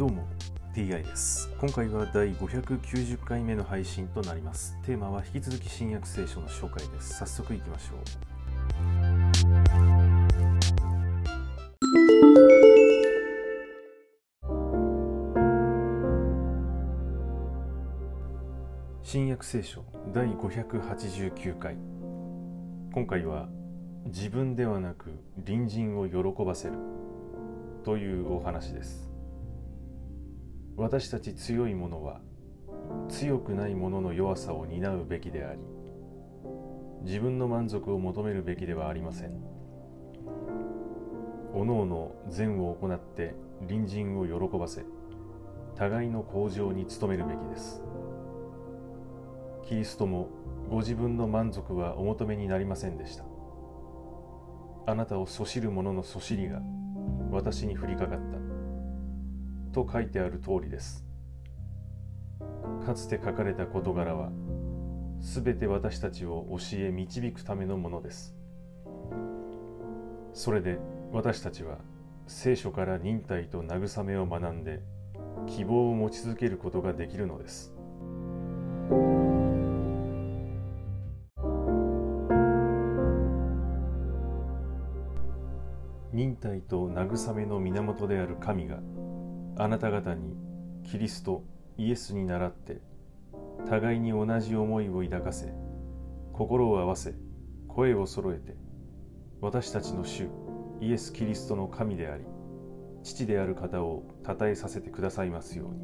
どうも TI です。今回は第590回目の配信となります。テーマは引き続き新約聖書の紹介です。早速いきましょう。新約聖書第589回。今回は自分ではなく隣人を喜ばせるというお話です。私たち強い者は強くない者の弱さを担うべきであり自分の満足を求めるべきではありません。おのおの善を行って隣人を喜ばせ互いの向上に努めるべきです。キリストもご自分の満足はお求めになりませんでした。あなたをそしる者のそしりが私に降りかかった。と書いてある通りですかつて書かれた事柄はすべて私たちを教え導くためのものですそれで私たちは聖書から忍耐と慰めを学んで希望を持ち続けることができるのです。忍耐と慰めの源である神があなた方にキリストイエスに倣って互いに同じ思いを抱かせ心を合わせ声を揃えて私たちの主イエス・キリストの神であり父である方を称えさせてくださいますように。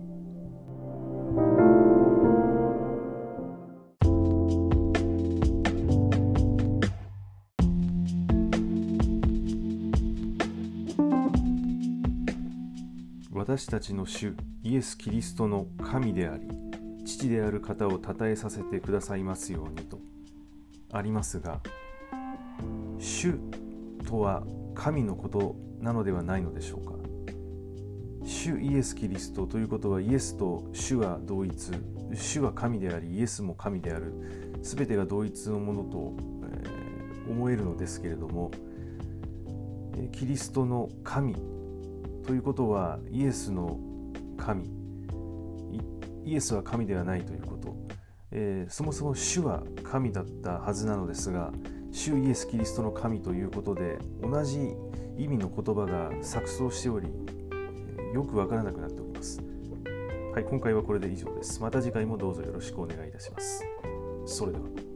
私たちの主イエス・キリストの神であり父である方を称えさせてくださいますようにとありますが主とは神のことなのではないのでしょうか。主イエス・キリストということはイエスと主は同一主は神でありイエスも神である全てが同一のものと、えー、思えるのですけれどもキリストの神ということはイエスの神。イエスは神ではないということ、えー、そもそも主は神だったはずなのですが主イエス・キリストの神ということで同じ意味の言葉が錯綜しておりよくわからなくなっております。はい今回はこれで以上です。また次回もどうぞよろしくお願いいたします。それでは。